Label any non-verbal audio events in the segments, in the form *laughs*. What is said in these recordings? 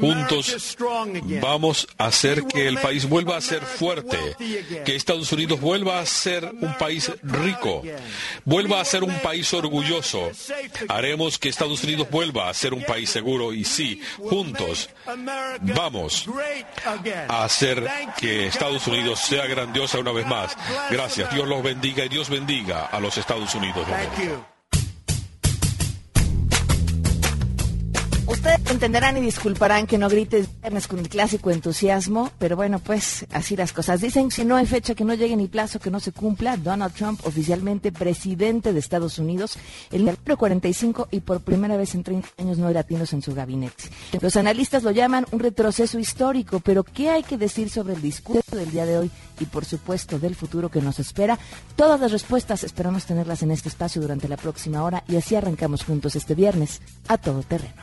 Juntos vamos a hacer que el país vuelva a ser fuerte, que Estados Unidos vuelva a ser un país rico, vuelva a ser un país orgulloso. Haremos que Estados Unidos vuelva a ser un país seguro y sí, juntos vamos a hacer que Estados Unidos sea grandiosa una vez más. Gracias. Dios los bendiga y Dios bendiga a los Estados Unidos. Entenderán y disculparán que no grites viernes con el clásico entusiasmo, pero bueno, pues así las cosas. Dicen si no hay fecha que no llegue ni plazo que no se cumpla, Donald Trump oficialmente presidente de Estados Unidos, el número 45 y por primera vez en 30 años no hay latinos en su gabinete. Los analistas lo llaman un retroceso histórico, pero ¿qué hay que decir sobre el discurso del día de hoy y por supuesto del futuro que nos espera? Todas las respuestas esperamos tenerlas en este espacio durante la próxima hora y así arrancamos juntos este viernes a todo terreno.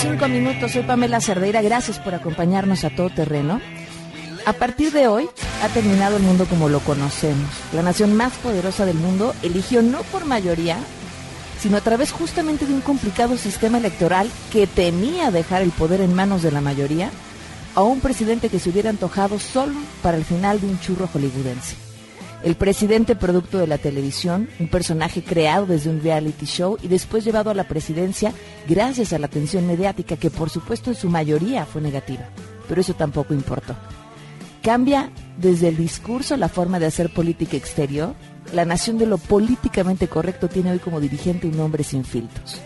5 minutos. Soy Pamela Cerdeira. Gracias por acompañarnos a todo terreno. A partir de hoy ha terminado el mundo como lo conocemos. La nación más poderosa del mundo eligió no por mayoría, sino a través justamente de un complicado sistema electoral que temía dejar el poder en manos de la mayoría a un presidente que se hubiera antojado solo para el final de un churro hollywoodense. El presidente producto de la televisión, un personaje creado desde un reality show y después llevado a la presidencia gracias a la atención mediática que por supuesto en su mayoría fue negativa. Pero eso tampoco importó. Cambia desde el discurso la forma de hacer política exterior. La nación de lo políticamente correcto tiene hoy como dirigente un hombre sin filtros.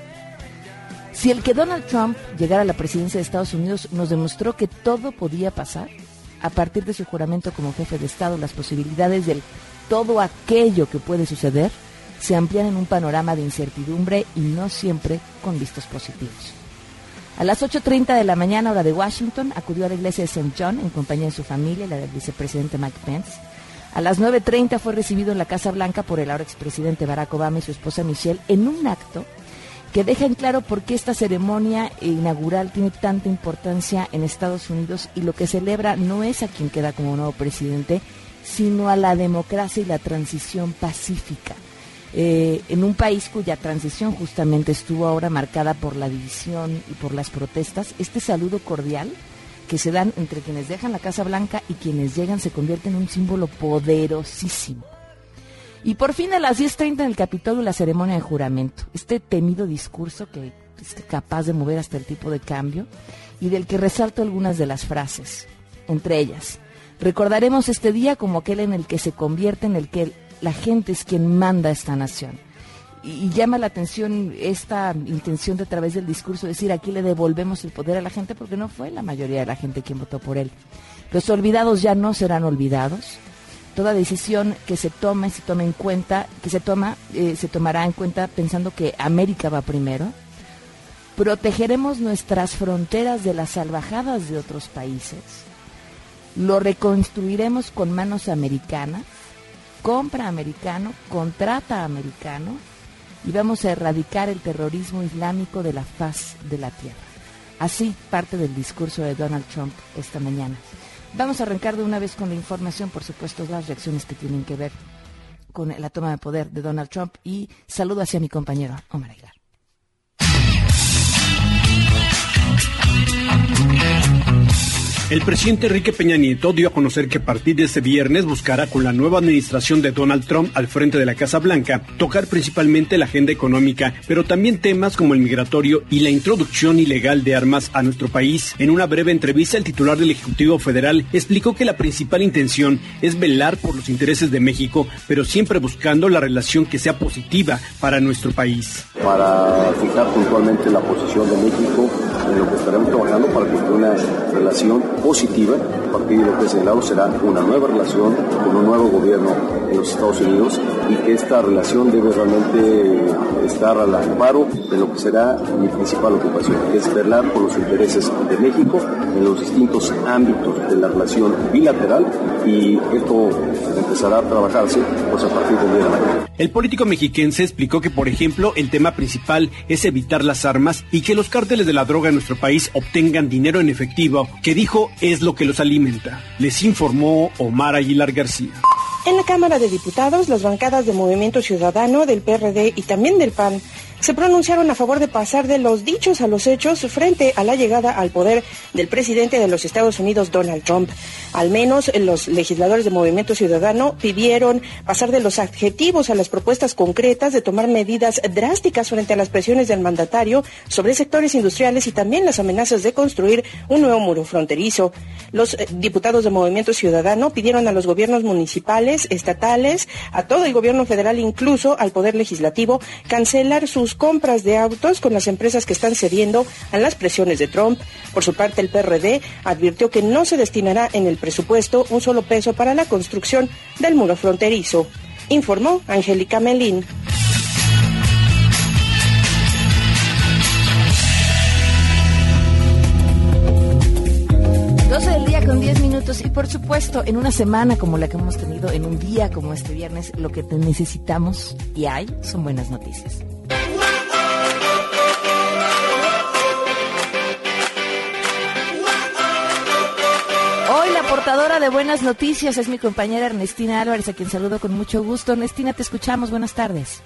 Si el que Donald Trump llegara a la presidencia de Estados Unidos nos demostró que todo podía pasar, a partir de su juramento como jefe de Estado, las posibilidades del todo aquello que puede suceder se amplían en un panorama de incertidumbre y no siempre con vistos positivos. A las 8.30 de la mañana, hora de Washington, acudió a la iglesia de St. John en compañía de su familia y la del vicepresidente Mike Pence. A las 9.30 fue recibido en la Casa Blanca por el ahora expresidente Barack Obama y su esposa Michelle en un acto que deja en claro por qué esta ceremonia inaugural tiene tanta importancia en Estados Unidos y lo que celebra no es a quien queda como nuevo presidente, sino a la democracia y la transición pacífica. Eh, en un país cuya transición justamente estuvo ahora marcada por la división y por las protestas, este saludo cordial que se dan entre quienes dejan la Casa Blanca y quienes llegan se convierte en un símbolo poderosísimo. Y por fin a las 10.30 en el Capitolio la ceremonia de juramento. Este temido discurso que es capaz de mover hasta el tipo de cambio y del que resalto algunas de las frases. Entre ellas, recordaremos este día como aquel en el que se convierte en el que la gente es quien manda esta nación. Y, llama la atención esta intención de a través del discurso decir aquí le devolvemos el poder a la gente porque no fue la mayoría de la gente quien votó por él. Los olvidados ya no serán olvidados toda decisión que se tome, se tome en cuenta, que se toma, eh, se tomará en cuenta pensando que América va primero. Protegeremos nuestras fronteras de las salvajadas de otros países. Lo reconstruiremos con manos americanas. Compra americano, contrata americano y vamos a erradicar el terrorismo islámico de la faz de la tierra. Así parte del discurso de Donald Trump esta mañana. Vamos a arrancar de una vez con la información, por supuesto, las reacciones que tienen que ver con la toma de poder de Donald Trump y saludo hacia mi compañero Omar Aguilar. El presidente Enrique Peña Nieto dio a conocer que a partir de este viernes buscará con la nueva administración de Donald Trump al frente de la Casa Blanca tocar principalmente la agenda económica, pero también temas como el migratorio y la introducción ilegal de armas a nuestro país. En una breve entrevista, el titular del Ejecutivo Federal explicó que la principal intención es velar por los intereses de México, pero siempre buscando la relación que sea positiva para nuestro país. Para fijar puntualmente la posición de México en lo que estaremos trabajando para que una relación positiva a partir de lo que señalado será una nueva relación con un nuevo gobierno en los Estados Unidos y que esta relación debe realmente estar al amparo de lo que será mi principal ocupación, que es velar por los intereses de México en los distintos ámbitos de la relación bilateral y esto empezará a trabajarse pues, a partir del día de mañana. El político mexiquense explicó que, por ejemplo, el tema principal es evitar las armas y que los cárteles de la droga nuestro país obtengan dinero en efectivo, que dijo es lo que los alimenta. Les informó Omar Aguilar García. En la Cámara de Diputados, las bancadas de Movimiento Ciudadano, del PRD y también del PAN se pronunciaron a favor de pasar de los dichos a los hechos frente a la llegada al poder del presidente de los Estados Unidos, Donald Trump. Al menos los legisladores de Movimiento Ciudadano pidieron pasar de los adjetivos a las propuestas concretas de tomar medidas drásticas frente a las presiones del mandatario sobre sectores industriales y también las amenazas de construir un nuevo muro fronterizo. Los eh, diputados de Movimiento Ciudadano pidieron a los gobiernos municipales, estatales, a todo el gobierno federal, incluso al Poder Legislativo, cancelar sus compras de autos con las empresas que están cediendo a las presiones de Trump. Por su parte, el PRD advirtió que no se destinará en el presupuesto un solo peso para la construcción del muro fronterizo. Informó Angélica Melín. 12 del día con 10 minutos y por supuesto en una semana como la que hemos tenido, en un día como este viernes, lo que necesitamos y hay son buenas noticias. Portadora de buenas noticias es mi compañera Ernestina Álvarez, a quien saludo con mucho gusto. Ernestina, te escuchamos. Buenas tardes.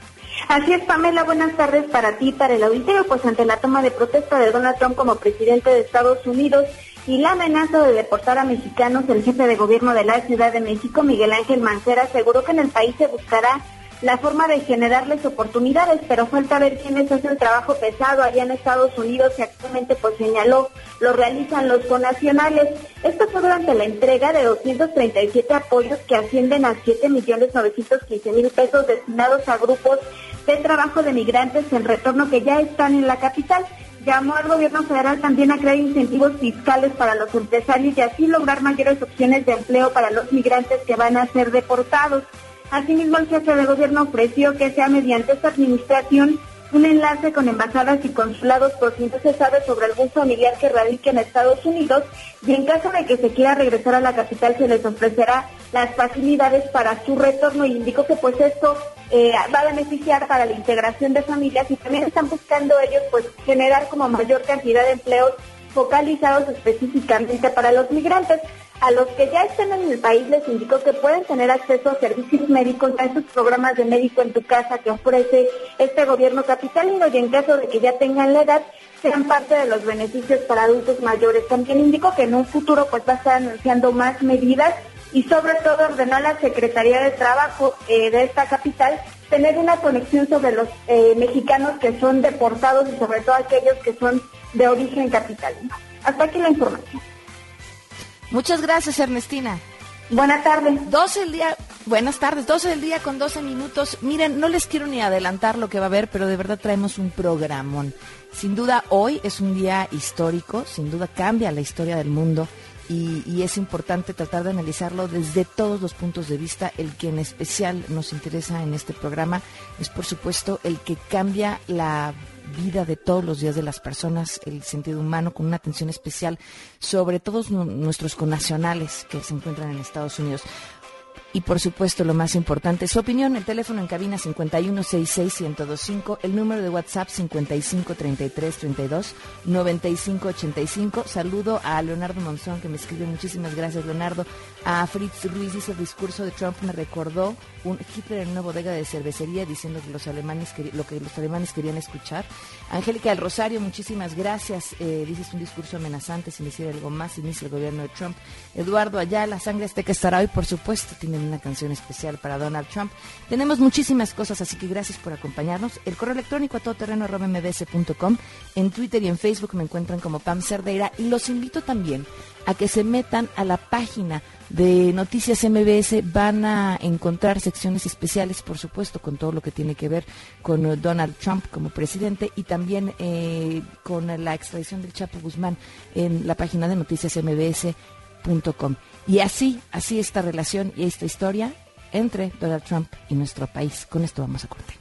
Así es, Pamela, buenas tardes para ti, para el auditorio, pues ante la toma de protesta de Donald Trump como presidente de Estados Unidos y la amenaza de deportar a mexicanos, el jefe de gobierno de la Ciudad de México, Miguel Ángel Mancera, aseguró que en el país se buscará la forma de generarles oportunidades, pero falta ver quiénes hacen el trabajo pesado allá en Estados Unidos y actualmente pues señaló lo realizan los conacionales. Esto fue durante la entrega de 237 apoyos que ascienden a 7 millones 915 mil pesos destinados a grupos de trabajo de migrantes en retorno que ya están en la capital. Llamó al gobierno federal también a crear incentivos fiscales para los empresarios y así lograr mayores opciones de empleo para los migrantes que van a ser deportados. Asimismo, el jefe de gobierno ofreció que sea mediante esta administración un enlace con embajadas y consulados por si no se sabe sobre algún familiar que radique en Estados Unidos y en caso de que se quiera regresar a la capital se les ofrecerá las facilidades para su retorno y indicó que pues esto eh, va a beneficiar para la integración de familias y también están buscando ellos pues generar como mayor cantidad de empleos focalizados específicamente para los migrantes. A los que ya estén en el país les indico que pueden tener acceso a servicios médicos, a esos programas de médico en tu casa que ofrece este gobierno capitalino y en caso de que ya tengan la edad, sean parte de los beneficios para adultos mayores. También indico que en un futuro pues va a estar anunciando más medidas y sobre todo ordenó a la Secretaría de Trabajo eh, de esta capital tener una conexión sobre los eh, mexicanos que son deportados y sobre todo aquellos que son de origen capitalino. Hasta aquí la información. Muchas gracias, Ernestina. Buenas tardes. 12 del día, buenas tardes, 12 del día con 12 minutos. Miren, no les quiero ni adelantar lo que va a haber, pero de verdad traemos un programón. Sin duda, hoy es un día histórico, sin duda cambia la historia del mundo y, es importante tratar de analizarlo desde todos los puntos de vista. El que en especial nos interesa en este programa es, por supuesto, el que cambia la vida de todos los días de las personas, el sentido humano, con una atención especial sobre todos nuestros connacionales que se encuentran en Estados Unidos. Y por supuesto, lo más importante, su opinión, el teléfono en cabina 5166125, el número de WhatsApp 5533329585. Saludo a Leonardo Monzón que me escribe, muchísimas gracias Leonardo. A Fritz Ruiz dice, el discurso de Trump me recordó un Hitler en una bodega de cervecería diciendo que los alemanes lo que los alemanes querían escuchar. Angélica del Rosario, muchísimas gracias. Eh, dices un discurso amenazante sin decir algo más, inicia el gobierno de Trump. Eduardo Ayala, sangre azteca estará hoy, por supuesto, tiene una canción especial para Donald Trump. Tenemos muchísimas cosas, así que gracias por acompañarnos. El correo electrónico a todoterreno.mbs.com. En Twitter y en Facebook me encuentran como Pam Cerdeira y los invito también a que se metan a la página de Noticias MBS. Van a encontrar secciones especiales, por supuesto, con todo lo que tiene que ver con eh, Donald Trump como presidente y también eh, con la extradición del Chapo Guzmán en la página de noticiasmbs.com. Y así, así esta relación y esta historia entre Donald Trump y nuestro país. Con esto vamos a cortar.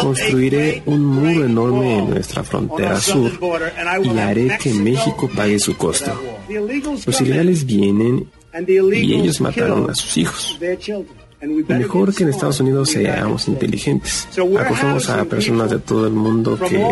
Construiré un muro enorme en nuestra frontera sur y haré que México pague su costo. Los ilegales vienen y ellos mataron a sus hijos. Mejor que en Estados Unidos seamos inteligentes. Acogemos a personas de todo el mundo que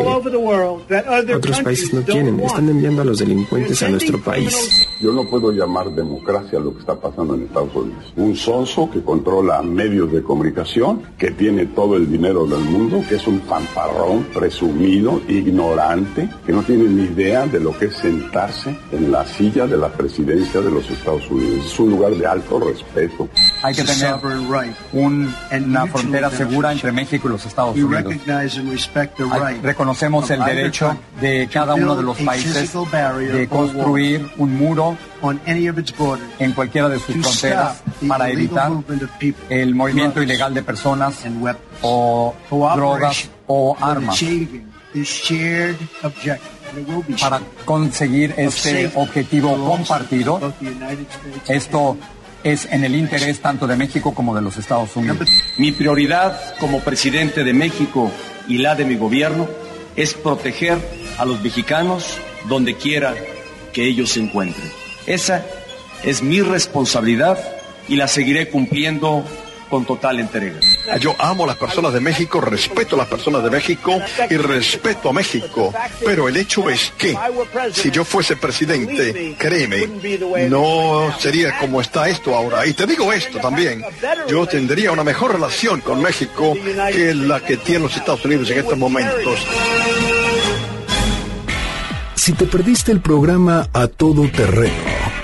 otros países no tienen. Están enviando a los delincuentes a nuestro país. Yo no puedo llamar democracia lo que está pasando en Estados Unidos. Un sonso que controla medios de comunicación, que tiene todo el dinero del mundo, que es un fanfarrón, presumido, ignorante, que no tiene ni idea de lo que es sentarse en la silla de la presidencia de los Estados Unidos. Es un lugar de alto respeto. Hay que tener un, una frontera segura entre México y los Estados Unidos. reconocemos el derecho de cada uno de los países de construir un muro en cualquiera de sus fronteras para evitar el movimiento ilegal de personas o drogas o armas. para conseguir este objetivo compartido. Esto es en el interés tanto de México como de los Estados Unidos. Mi prioridad como presidente de México y la de mi gobierno es proteger a los mexicanos donde quiera que ellos se encuentren. Esa es mi responsabilidad y la seguiré cumpliendo con total entrega. Yo amo a las personas de México, respeto a las personas de México y respeto a México. Pero el hecho es que si yo fuese presidente, créeme, no sería como está esto ahora. Y te digo esto también, yo tendría una mejor relación con México que la que tienen los Estados Unidos en estos momentos. Si te perdiste el programa A Todo Terreno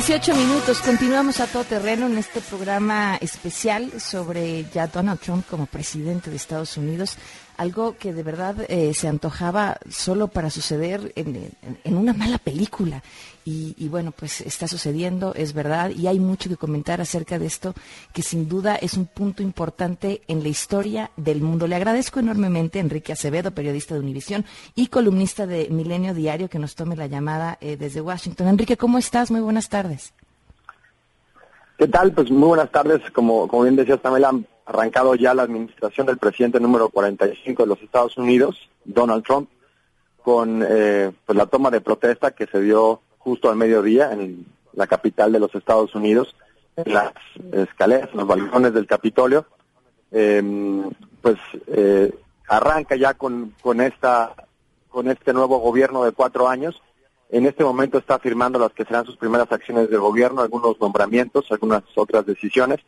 18 minutos, continuamos a todo terreno en este programa especial sobre ya Donald Trump como presidente de Estados Unidos, algo que de verdad eh, se antojaba solo para suceder en, una mala película. Y, bueno, pues está sucediendo, es verdad, y hay mucho que comentar acerca de esto, que sin duda es un punto importante en la historia del mundo. Le agradezco enormemente a Enrique Acevedo, periodista de Univisión y columnista de Milenio Diario, que nos tome la llamada eh, desde Washington. Enrique, ¿cómo estás? Muy buenas tardes. ¿Qué tal? Pues muy buenas tardes. Como, como bien decía Tamela, han arrancado ya la administración del presidente número 45 de los Estados Unidos, Donald Trump, con eh, pues la toma de protesta que se dio justo al mediodía en la capital de los Estados Unidos, en las escaleras, en los balcones del Capitolio, em, pues eh, arranca ya con, con, esta, con este nuevo gobierno de cuatro años. En este momento está firmando las que serán sus primeras acciones de gobierno, algunos nombramientos, algunas otras decisiones.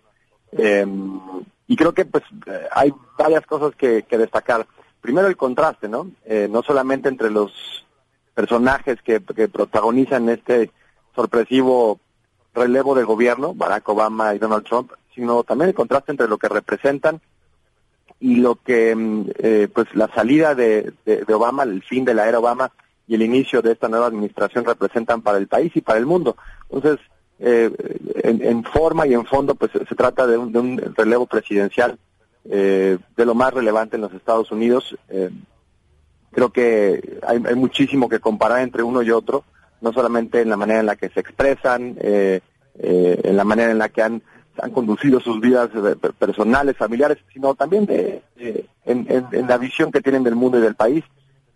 Em, y creo que pues eh, hay varias cosas que, que destacar. Primero el contraste, ¿no? Eh, no solamente entre los personajes que, protagonizan este sorpresivo relevo de gobierno, Barack Obama y Donald Trump, sino también el contraste entre lo que representan y lo que, mm, eh, pues la salida de, de, Obama, el fin de la era Obama y el inicio de esta nueva administración representan para el país y para el mundo. Entonces, eh, en, forma y en fondo, pues se trata de un, de un relevo presidencial eh, de lo más relevante en los Estados Unidos. Creo que hay, muchísimo que comparar entre uno y otro, no solamente en la manera en la que se expresan, eh, eh, en la manera en la que han, han conducido sus vidas eh, personales, familiares, sino también de, en, la visión que tienen del mundo y del país.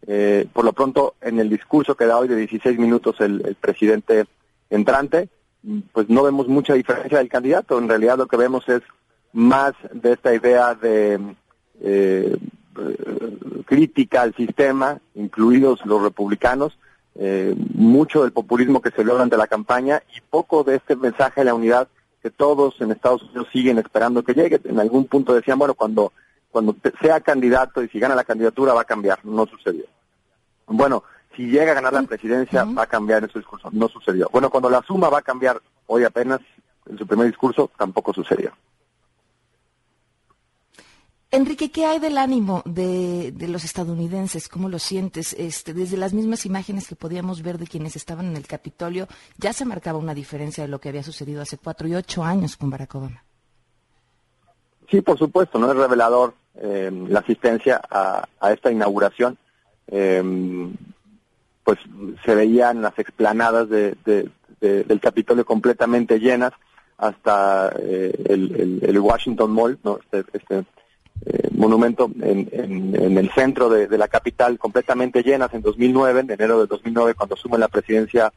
Eh, por lo pronto, en el discurso que da hoy de 16 minutos el, presidente entrante, pues no vemos mucha diferencia del candidato. En realidad lo que vemos es más de esta idea de eh, crítica al sistema, incluidos los republicanos, eh, mucho del populismo que se vio durante la campaña y poco de este mensaje de la unidad que todos en Estados Unidos siguen esperando que llegue. En algún punto decían, bueno, cuando, cuando sea candidato y si gana la candidatura va a cambiar. No sucedió. Bueno, si llega a ganar la presidencia va a cambiar ese discurso. No sucedió. Bueno, cuando la suma va a cambiar hoy apenas en su primer discurso, tampoco sucedió. Enrique, ¿qué hay del ánimo de, los estadounidenses? ¿Cómo lo sientes? Este, desde las mismas imágenes que podíamos ver de quienes estaban en el Capitolio, ya se marcaba una diferencia de lo que había sucedido hace cuatro y ocho años con Barack Obama. Sí, por supuesto, no es revelador eh, la asistencia a, esta inauguración. Eh, pues se veían las explanadas del Capitolio completamente llenas hasta eh, el, Washington Mall, ¿no? este, este eh, monumento en, en, el centro de, la capital completamente llenas en 2009, en enero de 2009 cuando asume la presidencia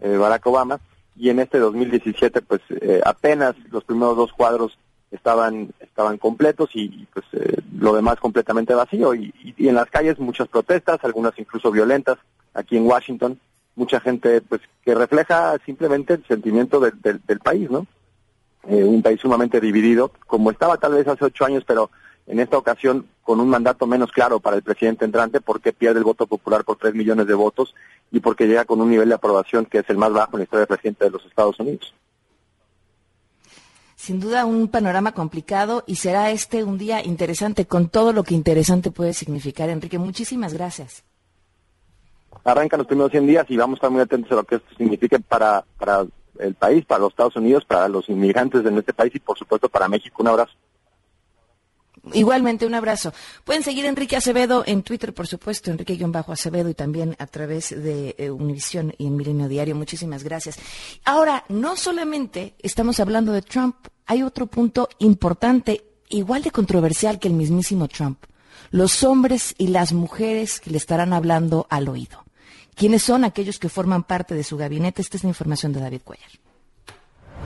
eh, Barack Obama. Y en este 2017 pues eh, apenas los primeros dos cuadros estaban estaban completos y, pues lo demás completamente vacío. Y, en las calles muchas protestas, algunas incluso violentas aquí en Washington, mucha gente pues que refleja simplemente el sentimiento del país, ¿no? un país sumamente dividido, como estaba tal vez hace ocho años, pero en esta ocasión con un mandato menos claro para el presidente entrante porque pierde el voto popular por tres millones de votos y porque llega con un nivel de aprobación que es el más bajo en la historia del presidente de los Estados Unidos. Sin duda un panorama complicado y será este un día interesante con todo lo que interesante puede significar. Enrique, muchísimas gracias. Arrancan los primeros 100 días y vamos a estar muy atentos a lo que esto signifique para, para el país, para los Estados Unidos, para los inmigrantes de nuestro país y por supuesto para México. Un abrazo. Igualmente, un abrazo. Pueden seguir a Enrique Acevedo en Twitter, por supuesto, Enrique-Acevedo y también a través de eh, Univisión y en Milenio Diario. Muchísimas gracias. Ahora, no solamente estamos hablando de Trump, hay otro punto importante, igual de controversial que el mismísimo Trump. Los hombres y las mujeres que le estarán hablando al oído. ¿Quiénes son aquellos que forman parte de su gabinete? Esta es la información de David Cuellar.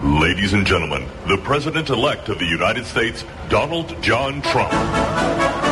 Ladies and gentlemen, the President-elect of the United States, Donald John Trump.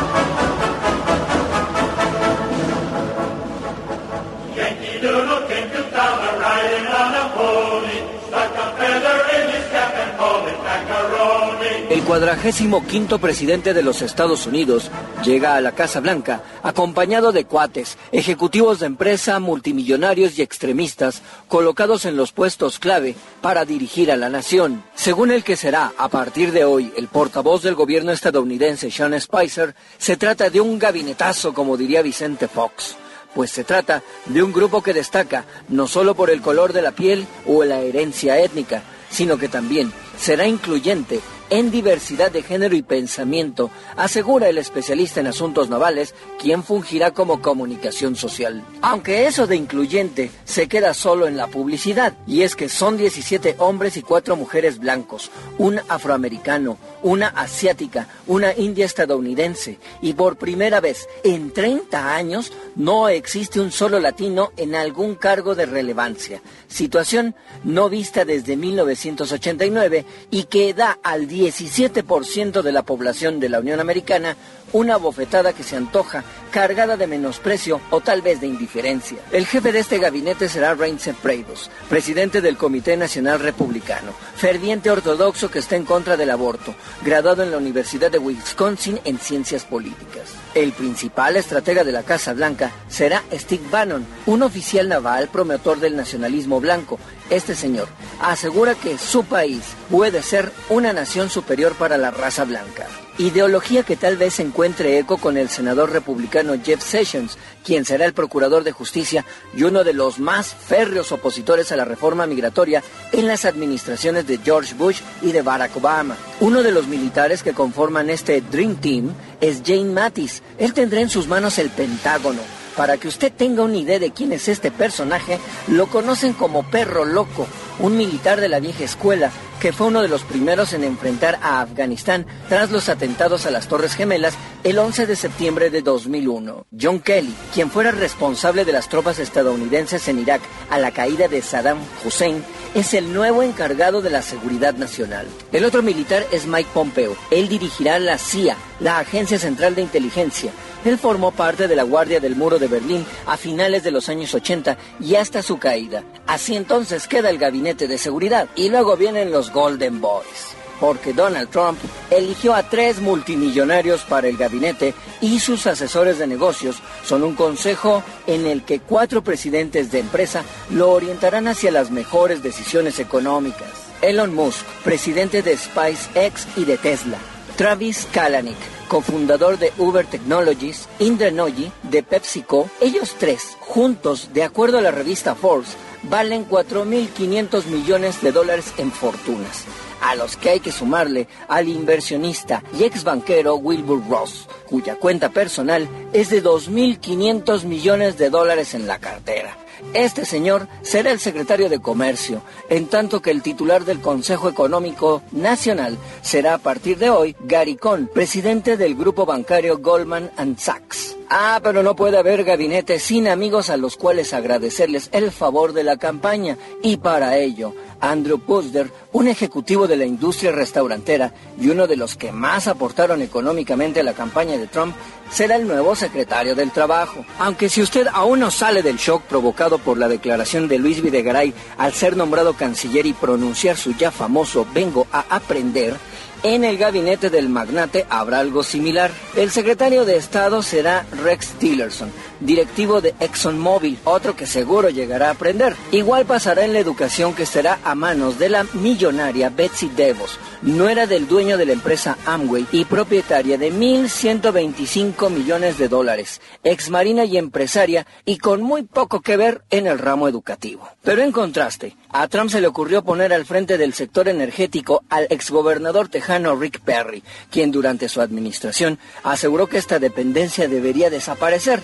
Cuadragésimo quinto presidente de los Estados Unidos llega a la Casa Blanca acompañado de cuates, ejecutivos de empresa, multimillonarios y extremistas colocados en los puestos clave para dirigir a la nación. Según el que será, a partir de hoy, el portavoz del gobierno estadounidense Sean Spicer, se trata de un gabinetazo, como diría Vicente Fox pues se trata de un grupo que destaca no solo por el color de la piel o la herencia étnica, sino que también será incluyente en diversidad de género y pensamiento, asegura el especialista en asuntos navales, quien fungirá como comunicación social. Aunque eso de incluyente se queda solo en la publicidad, y es que son 17 hombres y 4 mujeres blancos, un afroamericano, una asiática, una india estadounidense, y por primera vez en 30 años no existe un solo latino en algún cargo de relevancia, situación no vista desde 1989 y que da al 17% de la población de la Unión Americana una bofetada que se antoja cargada de menosprecio o tal vez de indiferencia. El jefe de este gabinete será Reince Priebus, presidente del Comité Nacional Republicano, ferviente ortodoxo que está en contra del aborto, graduado en la Universidad de Wisconsin en Ciencias Políticas. El principal estratega de la Casa Blanca será Steve Bannon, un oficial naval promotor del nacionalismo blanco. Este señor asegura que su país puede ser una nación superior para la raza blanca. Ideología que tal vez encuentre eco con el senador republicano Jeff Sessions, quien será el procurador de justicia y uno de los más férreos opositores a la reforma migratoria en las administraciones de George Bush y de Barack Obama. Uno de los militares que conforman este Dream Team es Jane Mattis. Él tendrá en sus manos el Pentágono. Para que usted tenga una idea de quién es este personaje, lo conocen como Perro Loco, un militar de la vieja escuela que fue uno de los primeros en enfrentar a Afganistán tras los atentados a las Torres Gemelas el 11 de septiembre de 2001. John Kelly, quien fuera responsable de las tropas estadounidenses en Irak a la caída de Saddam Hussein, es el nuevo encargado de la seguridad nacional. El otro militar es Mike Pompeo. Él dirigirá la CIA, la Agencia Central de Inteligencia. Él formó parte de la Guardia del Muro de Berlín a finales de los años 80 y hasta su caída. Así entonces queda el gabinete de seguridad y luego vienen los Golden Boys porque Donald Trump eligió a tres multimillonarios para el gabinete y sus asesores de negocios son un consejo en el que cuatro presidentes de empresa lo orientarán hacia las mejores decisiones económicas. Elon Musk, presidente de SpaceX y de Tesla. Travis Kalanick, cofundador de Uber Technologies, Indra Nooyi, de PepsiCo, ellos tres, juntos, de acuerdo a la revista Forbes, valen 4.500 millones de dólares en fortunas a los que hay que sumarle al inversionista y ex banquero Wilbur Ross, cuya cuenta personal es de 2.500 millones de dólares en la cartera. Este señor será el secretario de Comercio, en tanto que el titular del Consejo Económico Nacional será a partir de hoy Gary Cohn, presidente del grupo bancario Goldman Sachs. Ah, pero no puede haber gabinete sin amigos a los cuales agradecerles el favor de la campaña. Y para ello, Andrew Pusder, un ejecutivo de la industria restaurantera y uno de los que más aportaron económicamente a la campaña de Trump, será el nuevo secretario del Trabajo. Aunque si usted aún no sale del shock provocado por la declaración de Luis Videgaray al ser nombrado canciller y pronunciar su ya famoso vengo a aprender, en el gabinete del magnate habrá algo similar. El secretario de Estado será Rex Tillerson, directivo de ExxonMobil, otro que seguro llegará a aprender. Igual pasará en la educación que será a manos de la millonaria Betsy DeVos, nuera del dueño de la empresa Amway y propietaria de 1.125 millones de dólares, ex marina y empresaria y con muy poco que ver en el ramo educativo. Pero en contraste, a Trump se le ocurrió poner al frente del sector energético al exgobernador tejano Rick Perry, quien durante su administración aseguró que esta dependencia debería desaparecer.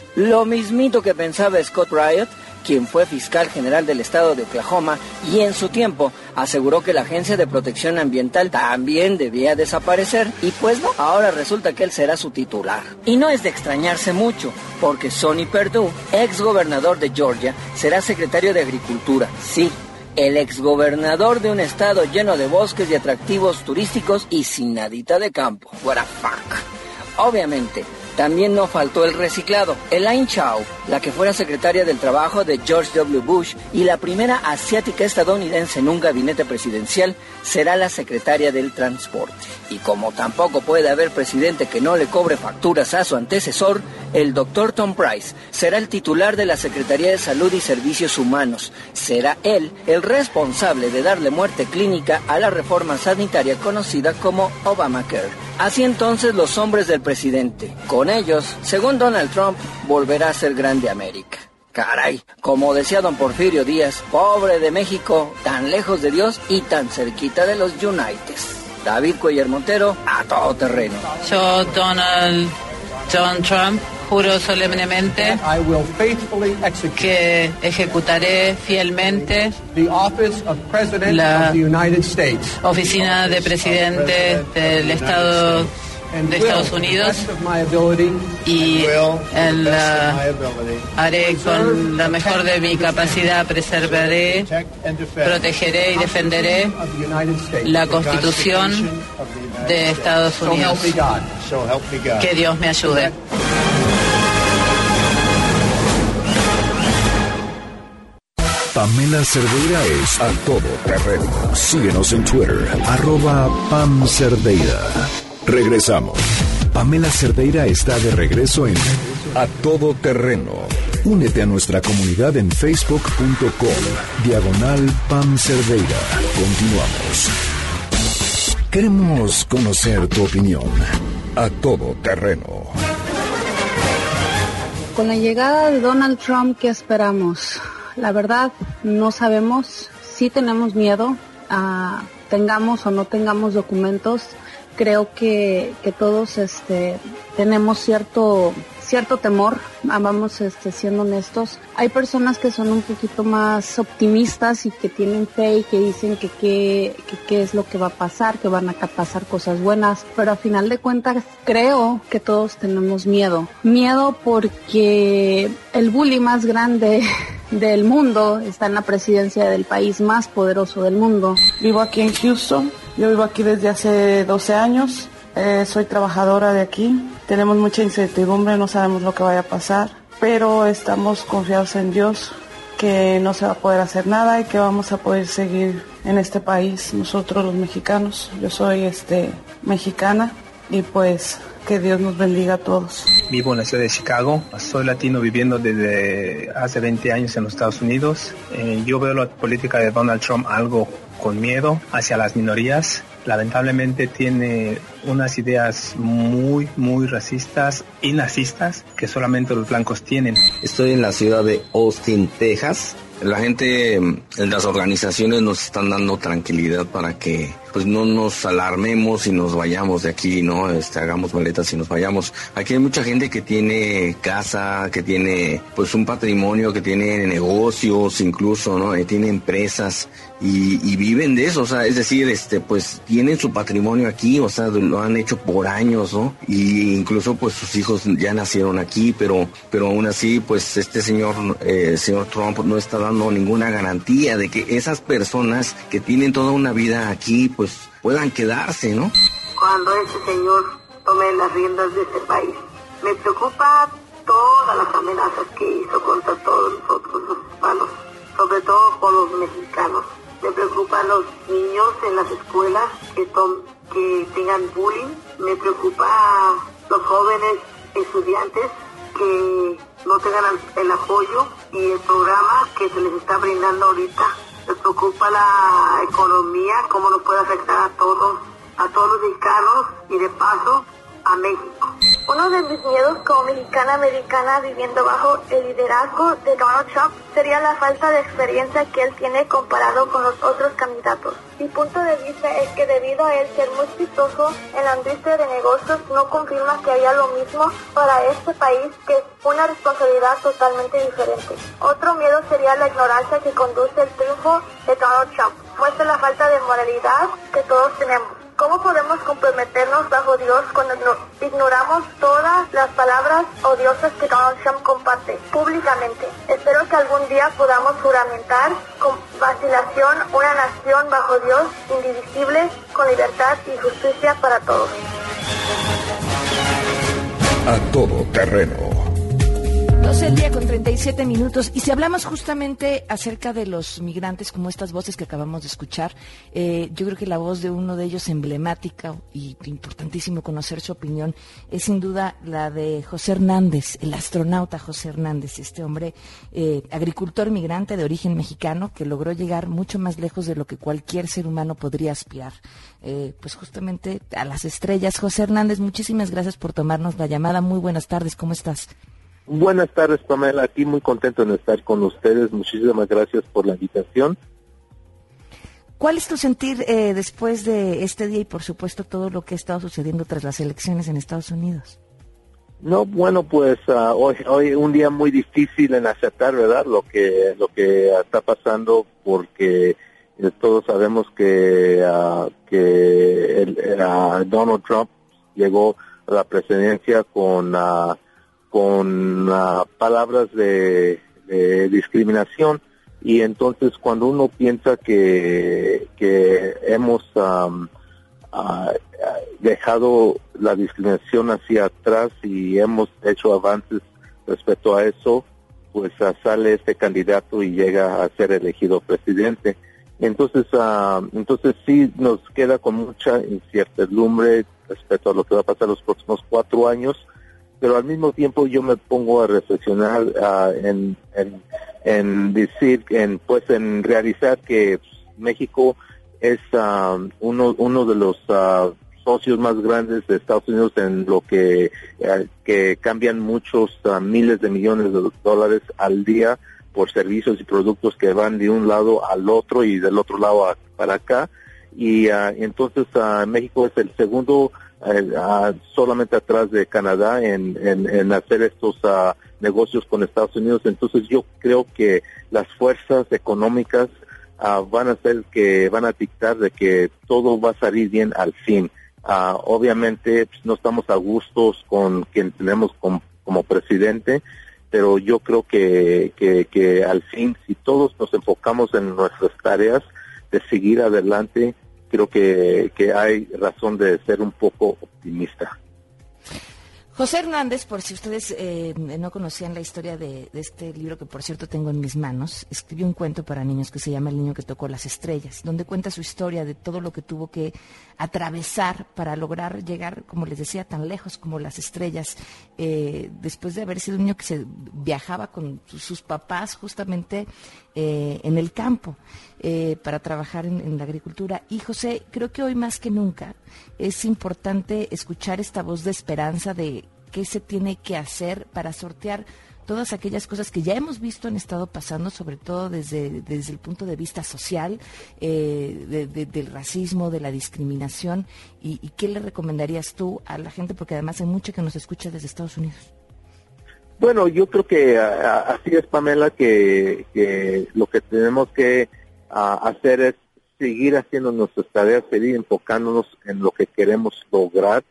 Mismito que pensaba Scott Riot, quien fue fiscal general del estado de Oklahoma y en su tiempo aseguró que la Agencia de Protección Ambiental también debía desaparecer y pues no, ahora resulta que él será su titular. Y no es de extrañarse mucho, porque Sonny Perdue, ex gobernador de Georgia, será secretario de Agricultura. Sí, el exgobernador de un estado lleno de bosques y atractivos turísticos y sin nadita de campo. What a fuck. Obviamente, también no faltó el reciclado. Elaine Chao, la que fuera secretaria del Trabajo de George W. Bush y la primera asiática estadounidense en un gabinete presidencial, será la secretaria del Transporte. Y como tampoco puede haber presidente que no le cobre facturas a su antecesor, el doctor Tom Price será el titular de la Secretaría de Salud y Servicios Humanos. Será él el responsable de darle muerte clínica a la reforma sanitaria conocida como Obamacare. Así entonces los hombres del presidente. Con ellos, según Donald Trump, volverá a ser grande América. Caray, como decía don Porfirio Díaz, pobre de México, tan lejos de Dios y tan cerquita de los United. David Cuellar Montero, a todo terreno. Yo, Donald John Trump, juro solemnemente que ejecutaré fielmente la oficina de presidente del Estado de Estados Unidos y haré con la mejor de mi capacidad, preservaré, protegeré y defenderé la Constitución de Estados Unidos. Que Dios me ayude. Pamela Cerdeira es a todo terreno. Síguenos en Twitter, arroba Pam Cerdeira. Regresamos. Pamela Cerdeira está de regreso en A Todo Terreno. Únete a nuestra comunidad en facebook.com. Diagonal Pam Cerdeira. Continuamos. Queremos conocer tu opinión. A Todo Terreno. Con la llegada de Donald Trump, ¿qué esperamos? La verdad, no sabemos. Sí tenemos miedo. a tengamos o no tengamos documentos creo que, que todos este, tenemos cierto cierto temor, vamos este, siendo honestos. Hay personas que son un poquito más optimistas y que tienen fe y que dicen que qué es lo que va a pasar, que van a pasar cosas buenas, pero a final de cuentas creo que todos tenemos miedo. Miedo porque el bully más grande *laughs* del mundo está en la presidencia del país más poderoso del mundo. Vivo aquí en Houston, yo vivo aquí desde hace 12 años, eh, soy trabajadora de aquí tenemos mucha incertidumbre, no sabemos lo que vaya a pasar, pero estamos confiados en Dios que no se va a poder hacer nada y que vamos a poder seguir en este país nosotros los mexicanos. Yo soy este mexicana y pues que Dios nos bendiga a todos. Vivo en la ciudad de Chicago, soy latino viviendo desde hace 20 años en los Estados Unidos. Eh, yo veo la política de Donald Trump algo con miedo hacia las minorías lamentablemente tiene unas ideas muy, muy racistas y nazistas que solamente los blancos tienen. Estoy en la ciudad de Austin, Texas. La gente, en las organizaciones nos están dando tranquilidad para que pues no nos alarmemos y nos vayamos de aquí, ¿no? Este, hagamos maletas y nos vayamos. Aquí hay mucha gente que tiene casa, que tiene pues un patrimonio, que tiene negocios incluso, ¿no? Que tiene empresas y, viven de eso, o sea, es decir, este, pues tienen su patrimonio aquí, o sea, lo han hecho por años, ¿no? Y incluso pues sus hijos ya nacieron aquí, pero, pero aún así, pues este señor, eh, señor Trump no está dando ninguna garantía de que esas personas que tienen toda una vida aquí, pues puedan quedarse, ¿no? Cuando ese señor tome las riendas de este país. Me preocupa todas las amenazas que hizo contra todos nosotros los hispanos, sobre todo por los mexicanos. Me preocupan los niños en las escuelas que tengan bullying. Me preocupa los jóvenes estudiantes que no tengan el apoyo y el programa que se les está brindando ahorita nos preocupa la economía, cómo nos puede afectar a todos, a todos los mexicanos y de paso a México. Uno de mis miedos como mexicana americana viviendo bajo el liderazgo de Donald Trump sería la falta de experiencia que él tiene comparado con los otros candidatos. Mi punto de vista es que debido a él ser muy exitoso en la industria de negocios no confirma que haya lo mismo para este país que es una responsabilidad totalmente diferente. Otro miedo sería la ignorancia que conduce el triunfo de Donald Trump. Muestra la falta de moralidad que todos tenemos. ¿Cómo podemos comprometernos bajo Dios cuando ignoramos todas las palabras odiosas que Donald Trump comparte públicamente? Espero que algún día podamos juramentar con vacilación una nación bajo Dios indivisible, con libertad y justicia para todos. A todo terreno 12 el día con 37 minutos. Y si hablamos justamente acerca de los migrantes, como estas voces que acabamos de escuchar, eh, yo creo que la voz de uno de ellos emblemática y importantísimo conocer su opinión es sin duda la de José Hernández, el astronauta José Hernández, este hombre eh, agricultor migrante de origen mexicano que logró llegar mucho más lejos de lo que cualquier ser humano podría aspirar. Eh, pues justamente a las estrellas. José Hernández, muchísimas gracias por tomarnos la llamada. Muy buenas tardes, ¿cómo estás? Buenas tardes, Pamela. Aquí muy contento de estar con ustedes. Muchísimas gracias por la invitación. ¿Cuál es tu sentir eh, después de este día y, por supuesto, todo lo que ha estado sucediendo tras las elecciones en Estados Unidos? No, bueno, pues uh, hoy hoy un día muy difícil en aceptar, ¿verdad? Lo que lo que está pasando porque eh, todos sabemos que uh, que el, Donald Trump llegó a la presidencia con con uh, palabras de, discriminación y entonces cuando uno piensa que, que hemos um, uh, dejado la discriminación hacia atrás y hemos hecho avances respecto a eso, pues uh, sale este candidato y llega a ser elegido presidente. Entonces, entonces sí nos queda con mucha incertidumbre respecto a lo que va a pasar los próximos cuatro años pero al mismo tiempo yo me pongo a reflexionar uh, en, en, decir, en pues en realizar que México es uh, uno, uno de los uh, socios más grandes de Estados Unidos en lo que, que cambian muchos miles de millones de dólares al día por servicios y productos que van de un lado al otro y del otro lado para acá. Y ah, entonces ah, México es el segundo ah, solamente atrás de Canadá en, en, hacer estos negocios con Estados Unidos. Entonces yo creo que las fuerzas económicas van a ser que van a dictar de que todo va a salir bien al fin. obviamente pues, no estamos a gustos con quien tenemos como presidente, pero yo creo que, que, que al fin, si todos nos enfocamos en nuestras tareas de seguir adelante, creo que, que hay razón de ser un poco optimista. José Hernández, por si ustedes eh, no conocían la historia de, este libro que por cierto tengo en mis manos, escribió un cuento para niños que se llama El niño que tocó las estrellas, donde cuenta su historia de todo lo que tuvo que atravesar para lograr llegar, como les decía, tan lejos como las estrellas, eh, después de haber sido un niño que se viajaba con sus papás justamente eh, en el campo para trabajar en la agricultura. Y José, creo que hoy más que nunca es importante escuchar esta voz de esperanza de qué se tiene que hacer para sortear todas aquellas cosas que ya hemos visto han estado pasando, sobre todo desde, desde el punto de vista social, eh, del racismo, de la discriminación, y, qué le recomendarías tú a la gente, porque además hay mucha que nos escucha desde Estados Unidos. Bueno, yo creo que así es, Pamela, que, lo que tenemos que hacer es seguir haciendo nuestras tareas, seguir enfocándonos en lo que queremos lograr.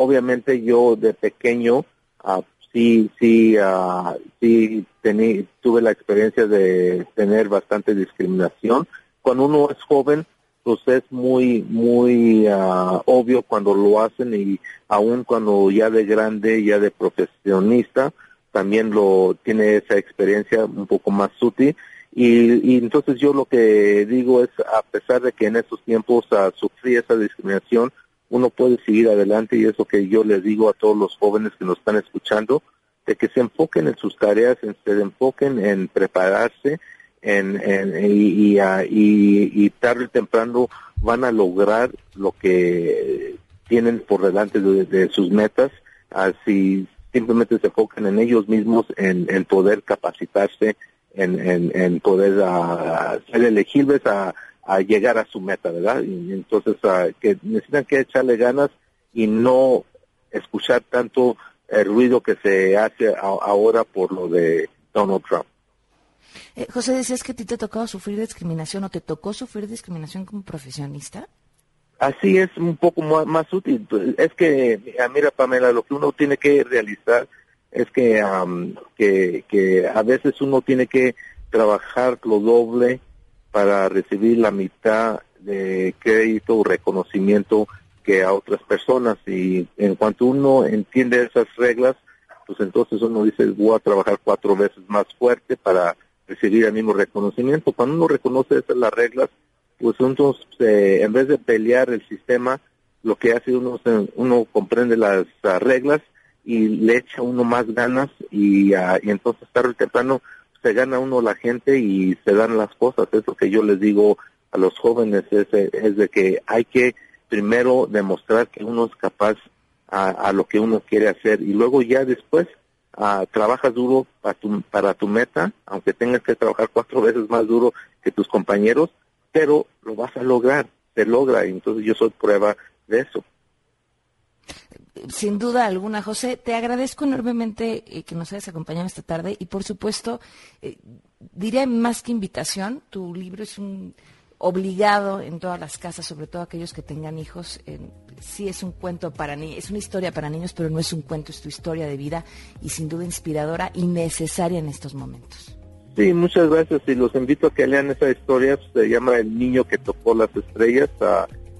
Obviamente yo de pequeño uh, sí sí uh, sí tení, tuve la experiencia de tener bastante discriminación. Cuando uno es joven pues es muy muy uh, obvio cuando lo hacen y aún cuando ya de grande ya de profesionista también lo tiene esa experiencia un poco más sutil y, y, entonces yo lo que digo es, a pesar de que en esos tiempos sufrí esa discriminación, uno puede seguir adelante y eso que yo les digo a todos los jóvenes que nos están escuchando, de que se enfoquen en sus tareas, en, se enfoquen en prepararse en, y, y, tarde o temprano van a lograr lo que tienen por delante de, sus metas, así simplemente se enfocan en ellos mismos, en, poder capacitarse, en, en, poder ah, ser elegibles a a llegar a su meta, ¿verdad? Y entonces que necesitan que echarle ganas y no escuchar tanto el ruido que se hace ahora por lo de Donald Trump. Eh, José, decías que a ti te tocó sufrir discriminación o te tocó sufrir discriminación como profesionista. Así es un poco más, útil. Es que, mira Pamela, lo que uno tiene que realizar es que, que, que a veces uno tiene que trabajar lo doble para recibir la mitad de crédito o reconocimiento que a otras personas y en cuanto uno entiende esas reglas, pues entonces uno dice voy a trabajar cuatro veces más fuerte para recibir el mismo reconocimiento. Cuando uno reconoce esas las reglas, pues entonces eh, en vez de pelear el sistema, lo que hace uno uno comprende las reglas y le echa uno más ganas y, uh, y entonces tarde o temprano se gana uno la gente y se dan las cosas. Es lo que yo les digo a los jóvenes, es, es de que hay que primero demostrar que uno es capaz a, lo que uno quiere hacer y luego ya después uh, trabajas duro para tu, para tu meta, aunque tengas que trabajar cuatro *laughs* veces más duro que tus compañeros, pero lo vas a lograr, se logra y entonces yo soy prueba de eso sin duda alguna, José, te agradezco enormemente eh, que nos hayas acompañado esta tarde y, por supuesto, eh, diré más que invitación, tu libro es un obligado en todas las casas, sobre todo aquellos que tengan hijos. sí es un cuento para niños, es una historia para niños, pero no es un cuento, es tu historia de vida y sin duda inspiradora y necesaria en estos momentos. Sí, muchas gracias y los invito a que lean esa historia, se llama El niño que tocó las estrellas.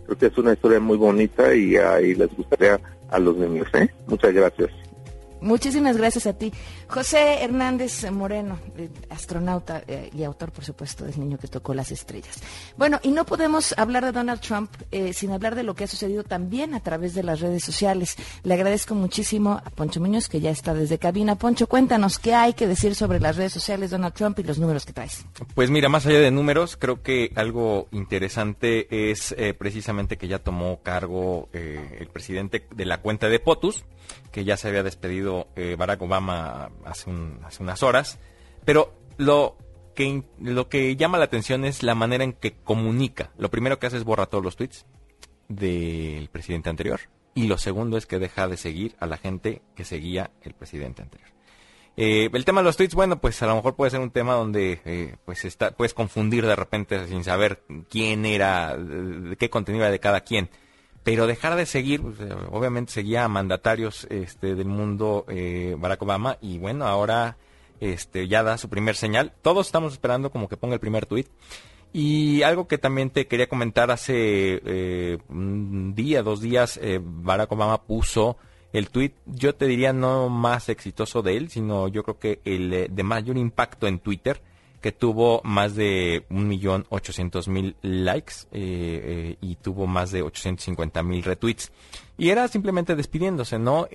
Creo que es una historia muy bonita y, ah, y les gustaría a los niños. ¿eh? Muchas gracias. Muchísimas gracias a ti. José Hernández Moreno, eh, astronauta eh, y autor, por supuesto, del niño que tocó las estrellas. Bueno, y no podemos hablar de Donald Trump eh, sin hablar de lo que ha sucedido también a través de las redes sociales. Le agradezco muchísimo a Poncho Muñoz, que ya está desde cabina. Poncho, cuéntanos qué hay que decir sobre las redes sociales, Donald Trump, y los números que traes. Pues mira, más allá de números, creo que algo interesante es precisamente que ya tomó cargo el presidente de la cuenta de POTUS que ya se había despedido eh, Barack Obama hace, hace unas horas. Pero lo que, lo que llama la atención es la manera en que comunica. Lo primero que hace es borrar todos los tweets del presidente anterior. Y lo segundo es que deja de seguir a la gente que seguía el presidente anterior. Eh, el tema de los tweets, bueno, pues a lo mejor puede ser un tema donde eh, pues está, puedes confundir de repente sin saber quién era, qué contenido era de cada quien. Pero dejar de seguir, pues, eh, obviamente seguía a mandatarios este, del mundo Barack Obama y bueno, ahora este, ya da su primer señal. Todos estamos esperando como que ponga el primer tweet. Y algo que también te quería comentar hace un día, dos días, Barack Obama puso el tweet, yo te diría no más exitoso de él, sino yo creo que el eh, de mayor impacto en Twitter, que tuvo más de un millón ochocientos mil likes eh, eh, y tuvo más de 850 mil retweets. Y era simplemente despidiéndose, ¿no?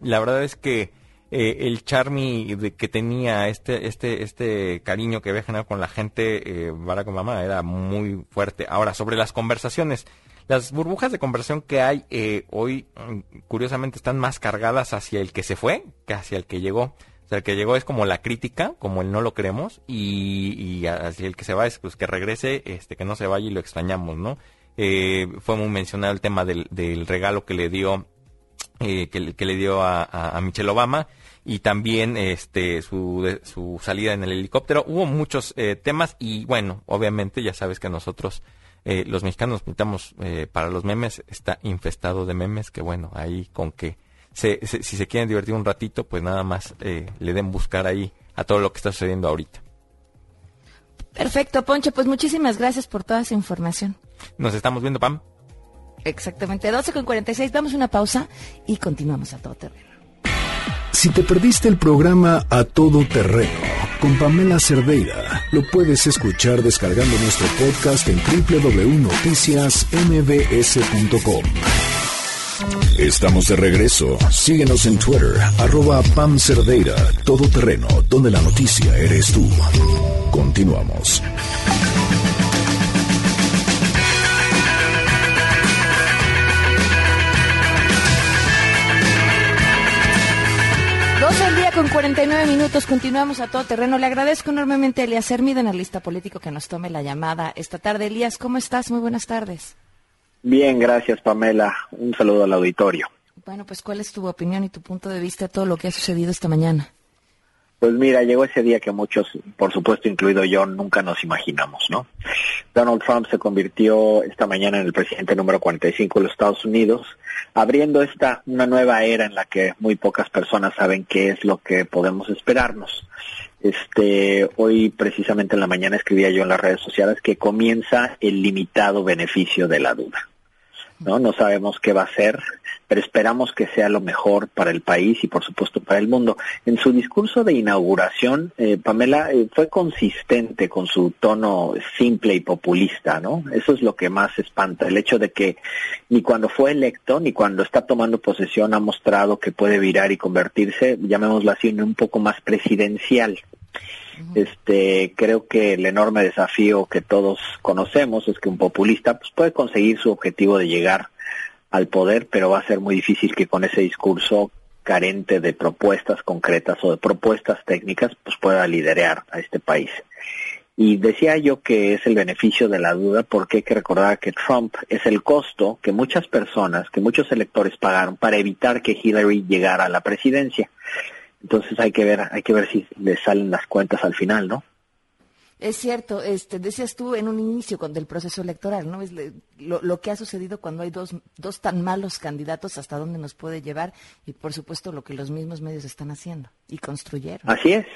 la verdad es que el charmy que tenía este este este cariño que había generado con la gente Barack Obama era muy fuerte. Ahora sobre las conversaciones, las burbujas de conversión que hay eh, hoy, mm, curiosamente, están más cargadas hacia el que se fue que hacia el que llegó. O sea, el que llegó es como la crítica, como el no lo queremos, y, hacia el que se va es pues, que regrese, este, que no se vaya y lo extrañamos, ¿no? Eh, fue muy mencionado el tema del, regalo que le dio, eh, que, le dio a, Michelle Obama y también este su, su salida en el helicóptero. Hubo muchos temas y bueno, obviamente ya sabes que nosotros eh, los mexicanos pintamos eh, para los memes, está infestado de memes, que bueno, ahí con que si se quieren divertir un ratito, pues nada más eh, le den buscar ahí a todo lo que está sucediendo ahorita. Perfecto, Poncho, pues muchísimas gracias por toda esa información. Nos estamos viendo, Pam. Exactamente, 12 con 46, damos una pausa y continuamos a todo terreno. Si te perdiste el programa A Todo Terreno con Pamela Cerdeira, lo puedes escuchar descargando nuestro podcast en www.noticiasmbs.com. Estamos de regreso. Síguenos en Twitter, arroba Pam Cerdeira, Todo Terreno, donde la noticia eres tú. Continuamos. 12 al día con 49 minutos. Continuamos a todo terreno. Le agradezco enormemente a Elías Hermida, analista político, que nos tome la llamada esta tarde. Elías, ¿cómo estás? Muy buenas tardes. Bien, gracias, Pamela. Un saludo al auditorio. Bueno, pues, ¿cuál es tu opinión y tu punto de vista de todo lo que ha sucedido esta mañana? Pues mira, llegó ese día que muchos, por supuesto incluido yo, nunca nos imaginamos, ¿no? Donald Trump se convirtió esta mañana en el presidente número 45 de los Estados Unidos, abriendo esta una nueva era en la que muy pocas personas saben qué es lo que podemos esperarnos. Este, hoy precisamente en la mañana escribía yo en las redes sociales que comienza el limitado beneficio de la duda. ¿no? No sabemos qué va a ser, pero esperamos que sea lo mejor para el país y por supuesto para el mundo. En su discurso de inauguración, eh, Pamela eh, fue consistente con su tono simple y populista, ¿no? Eso es lo que más espanta, el hecho de que ni cuando fue electo ni cuando está tomando posesión ha mostrado que puede virar y convertirse, llamémoslo así, en un poco más presidencial. Este, creo que el enorme desafío que todos conocemos es que un populista pues, puede conseguir su objetivo de llegar al poder, pero va a ser muy difícil que con ese discurso carente de propuestas concretas o de propuestas técnicas, pues pueda liderar a este país. Y decía yo que es el beneficio de la duda porque hay que recordar que Trump es el costo que muchas personas, que muchos electores pagaron para evitar que Hillary llegara a la presidencia. Entonces hay que ver, hay que ver si le salen las cuentas al final, ¿no? Es cierto, este, decías tú en un inicio del proceso electoral, ¿no? Es lo, que ha sucedido cuando hay dos, dos tan malos candidatos, hasta dónde nos puede llevar y, por supuesto, lo que los mismos medios están haciendo y construyeron. Así es,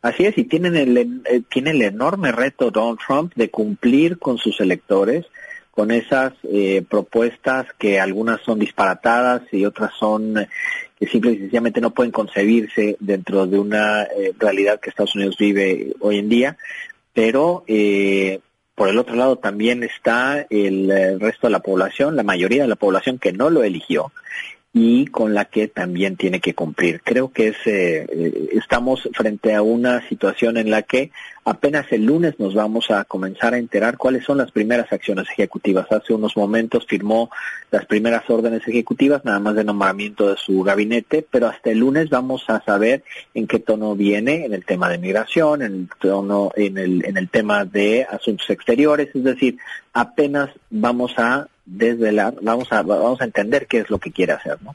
así es, y tienen el, eh, tiene el enorme reto Donald Trump de cumplir con sus electores, con esas eh, propuestas que algunas son disparatadas y otras son eh, que simple y sencillamente no pueden concebirse dentro de una realidad que Estados Unidos vive hoy en día pero eh, por el otro lado también está el, resto de la población, la mayoría de la población que no lo eligió y con la que también tiene que cumplir. Creo que es, eh, eh, estamos frente a una situación en la que apenas el lunes nos vamos a comenzar a enterar cuáles son las primeras acciones ejecutivas. Hace unos momentos firmó las primeras órdenes ejecutivas, nada más de nombramiento de su gabinete, pero hasta el lunes vamos a saber en qué tono viene en el tema de migración, en el tono, en el, en el tema de asuntos exteriores, es decir, apenas vamos a desvelar, vamos a, vamos a entender qué es lo que quiere hacer, ¿no?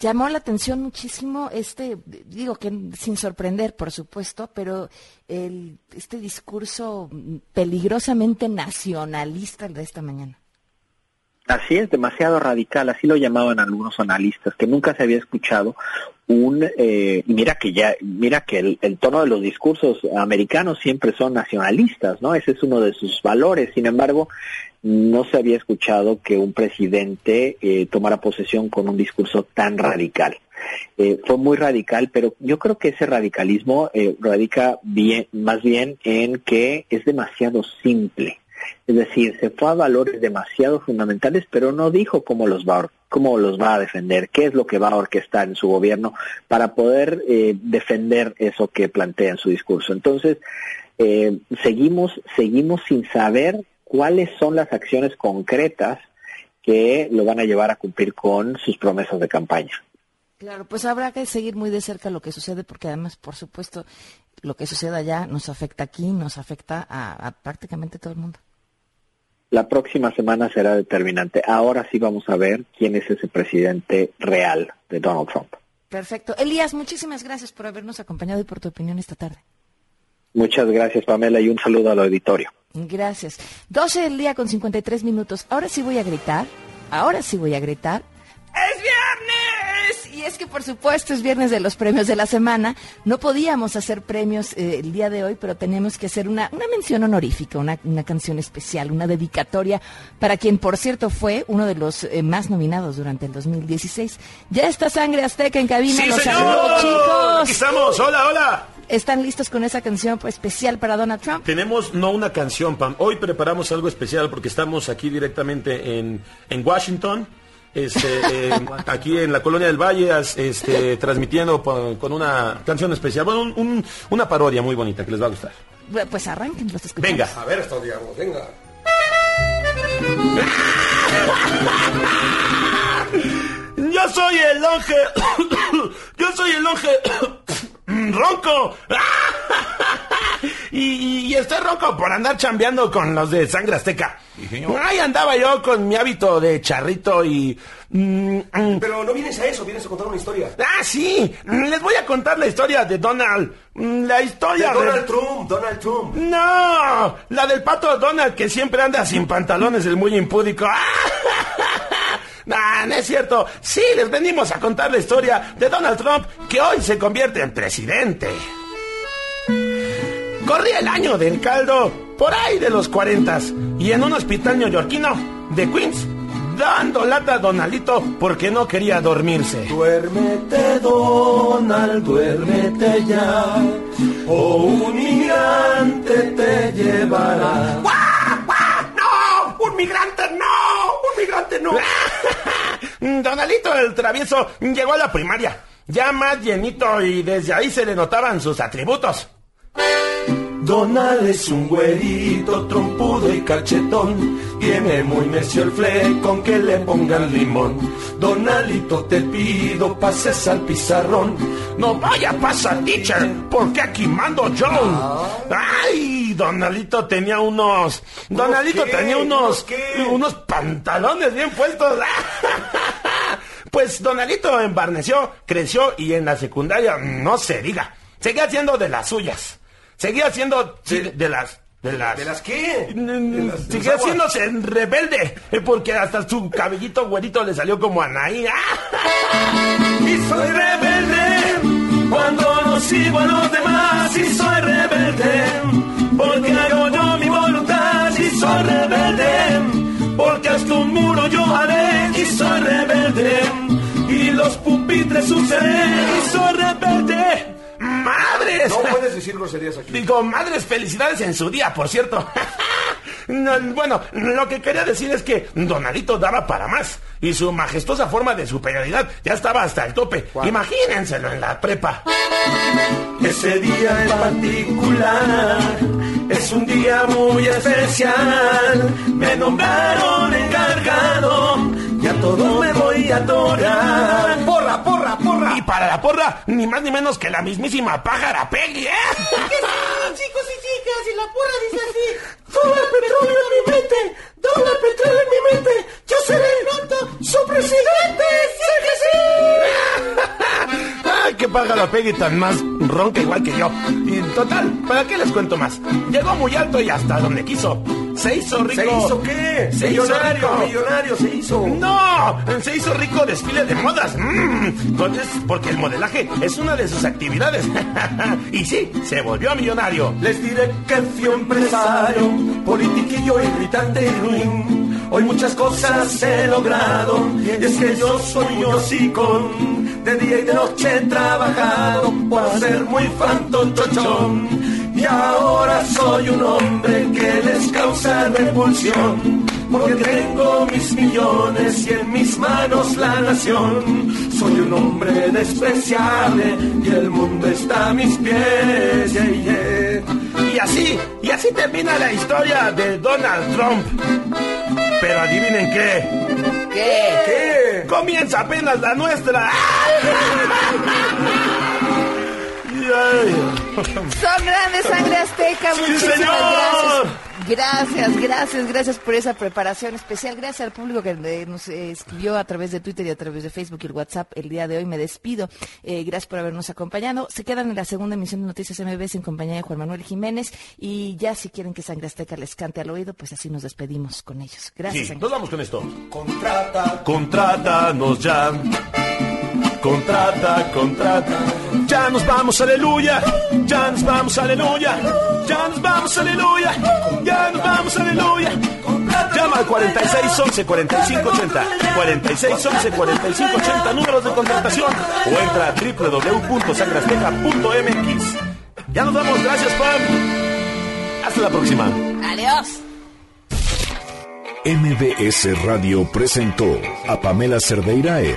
Llamó la atención muchísimo este, digo que sin sorprender, por supuesto, pero el, este discurso peligrosamente nacionalista de esta mañana. Así es, demasiado radical, así lo llamaban algunos analistas, que nunca se había escuchado un, eh, mira que ya, mira que el, tono de los discursos americanos siempre son nacionalistas, ¿no? Ese es uno de sus valores, sin embargo, no se había escuchado que un presidente eh, tomara posesión con un discurso tan radical. Eh, fue muy radical, pero yo creo que ese radicalismo eh, radica bien, más bien en que es demasiado simple. Es decir, se fue a valores demasiado fundamentales, pero no dijo cómo los va a, cómo los va a defender, qué es lo que va a orquestar en su gobierno para poder eh, defender eso que plantea en su discurso. Entonces, eh, seguimos, seguimos sin saber cuáles son las acciones concretas que lo van a llevar a cumplir con sus promesas de campaña. Claro, pues habrá que seguir muy de cerca lo que sucede, porque además, por supuesto, lo que suceda allá nos afecta aquí, nos afecta a, a prácticamente todo el mundo la próxima semana será determinante. Ahora sí vamos a ver quién es ese presidente real de Donald Trump. Perfecto. Elías, muchísimas gracias por habernos acompañado y por tu opinión esta tarde. Muchas gracias, Pamela, y un saludo al auditorio. Gracias. 12 del día con 53 minutos. Ahora sí voy a gritar. Ahora sí voy a gritar. ¡Es viernes! Y es que por supuesto es viernes de los premios de la semana. No podíamos hacer premios eh, el día de hoy, pero tenemos que hacer una, una mención honorífica, una, una, canción especial, una dedicatoria para quien, por cierto, fue uno de los eh, más nominados durante el 2016. Ya está Sangre Azteca en cabina. ¡Sí, los señor! saludo, chicos. Aquí estamos. Hola, hola. ¿Están listos con esa canción pues, especial para Donald Trump? Tenemos no una canción, Pam. Hoy preparamos algo especial porque estamos aquí directamente en, en Washington este, eh, aquí en la colonia del Valle, este, transmitiendo con, con una canción especial, bueno, un, un, una parodia muy bonita que les va a gustar. Pues arranquen, los escuchamos. Venga. A ver esto, digamos, venga. *laughs* Yo soy el longe, *coughs* yo soy el longe *coughs* ronco. *laughs* y, y, estoy ronco por andar chambeando con los de sangre azteca. Ahí andaba yo con mi hábito de charrito y... Mm, mm. Pero no vienes a eso, vienes a contar una historia. Ah, sí. Les voy a contar la historia de Donald. Mm, la historia de... Donald Trump, Donald Trump. No, la del pato Donald que siempre anda sin pantalones, el muy impúdico. *laughs* Nah, no es cierto. Sí, les venimos a contar la historia de Donald Trump, que hoy se convierte en presidente. Corría el año del caldo, por ahí de los cuarentas, y en un hospital neoyorquino de Queens, dando lata a Donaldito porque no quería dormirse. Duérmete, Donald, duérmete ya, o un migrante te llevará. ¡Guau, guau! ¡No! ¡Un migrante no! ¡Un migrante no! *laughs* Donaldito el travieso llegó a la primaria, ya más llenito y desde ahí se le notaban sus atributos. Donald es un güerito trompudo y cachetón. Tiene muy necio el flecón que le pongan limón. Donaldito te pido pases al pizarrón. No vaya a pasar, teacher, porque aquí mando yo. Ay, Donaldito tenía unos. Donaldito tenía unos. Unos pantalones bien puestos. *laughs* pues Donaldito embarneció, creció y en la secundaria no se diga. Seguía haciendo de las suyas seguía siendo de, de, las de las de las qué de las, seguía haciéndose rebelde porque hasta su cabellito güerito le salió como Anaí. *laughs* Y soy rebelde cuando no sigo a los demás y soy rebelde porque hago yo mi voluntad y soy rebelde porque hasta un muro yo haré y soy rebelde y los pupitres usaré y soy rebelde ¡Madres! No puedes decir groserías aquí. Digo, madres, felicidades en su día, por cierto. *laughs* No, Bueno, lo que quería decir es que Donalito daba para más y su majestuosa forma de superioridad ya estaba hasta el tope. Imagínenselo en la prepa. Ese día en particular es un día muy especial. Me nombraron encargado y a todo me voy a adorar. Y para la porra, ni más ni menos que la mismísima pájara Peggy, ¿eh? chicos y chicas? Y la porra dice así: Dólar petróleo en mi mente, dólar petróleo en mi mente. Yo seré pronto su presidente. ¡Sí que sí! *laughs* ¡Ay, qué pájara Peggy tan más ronca igual que yo! Y total, ¿para qué les cuento más? Llegó muy alto y hasta donde quiso. Se hizo rico. ¿Se hizo qué? Se hizo millonario, rico. millonario, se hizo. ¡No! Se hizo rico desfile de modas. Mm. Entonces, porque el modelaje es una de sus actividades. *laughs* y sí, se volvió millonario. Les diré que fui empresario, politiquillo irritante y ruin. Hoy muchas cosas he logrado, y es que yo soy un hocicón. De día y de noche he trabajado por ser muy fantochochón. Y ahora soy un hombre que les causa repulsión. Porque tengo mis millones y en mis manos la nación. Soy un hombre despreciable y el mundo está a mis pies. yeah, yeah. Y así, y así termina la historia de Donald Trump. Pero adivinen qué. ¿Qué? ¿Qué? Comienza apenas la nuestra. *laughs* Son grandes sangre azteca. ¡Sí, Muchísimas señor! gracias. Gracias, gracias, gracias por esa preparación especial. Gracias al público que nos escribió a través de Twitter y a través de Facebook y el WhatsApp el día de hoy. Me despido. Eh, gracias por habernos acompañado. Se quedan en la segunda emisión de Noticias MBS en compañía de Juan Manuel Jiménez. Y ya si quieren que Sangre Azteca les cante al oído, pues así nos despedimos con ellos. Gracias. Sí, nos vamos con esto. Contrata, Contrátanos ya. Contrata, contrata. Ya nos vamos, aleluya. Ya nos vamos, aleluya. Ya nos vamos, aleluya. Ya nos vamos, aleluya. Llama al 4611 4580. 4611 4580 números de contratación o entra a www.sangrazteca.mx. Ya nos vamos, gracias, Pam. Hasta la próxima. Adiós. MBS Radio presentó a Pamela Cerdeira en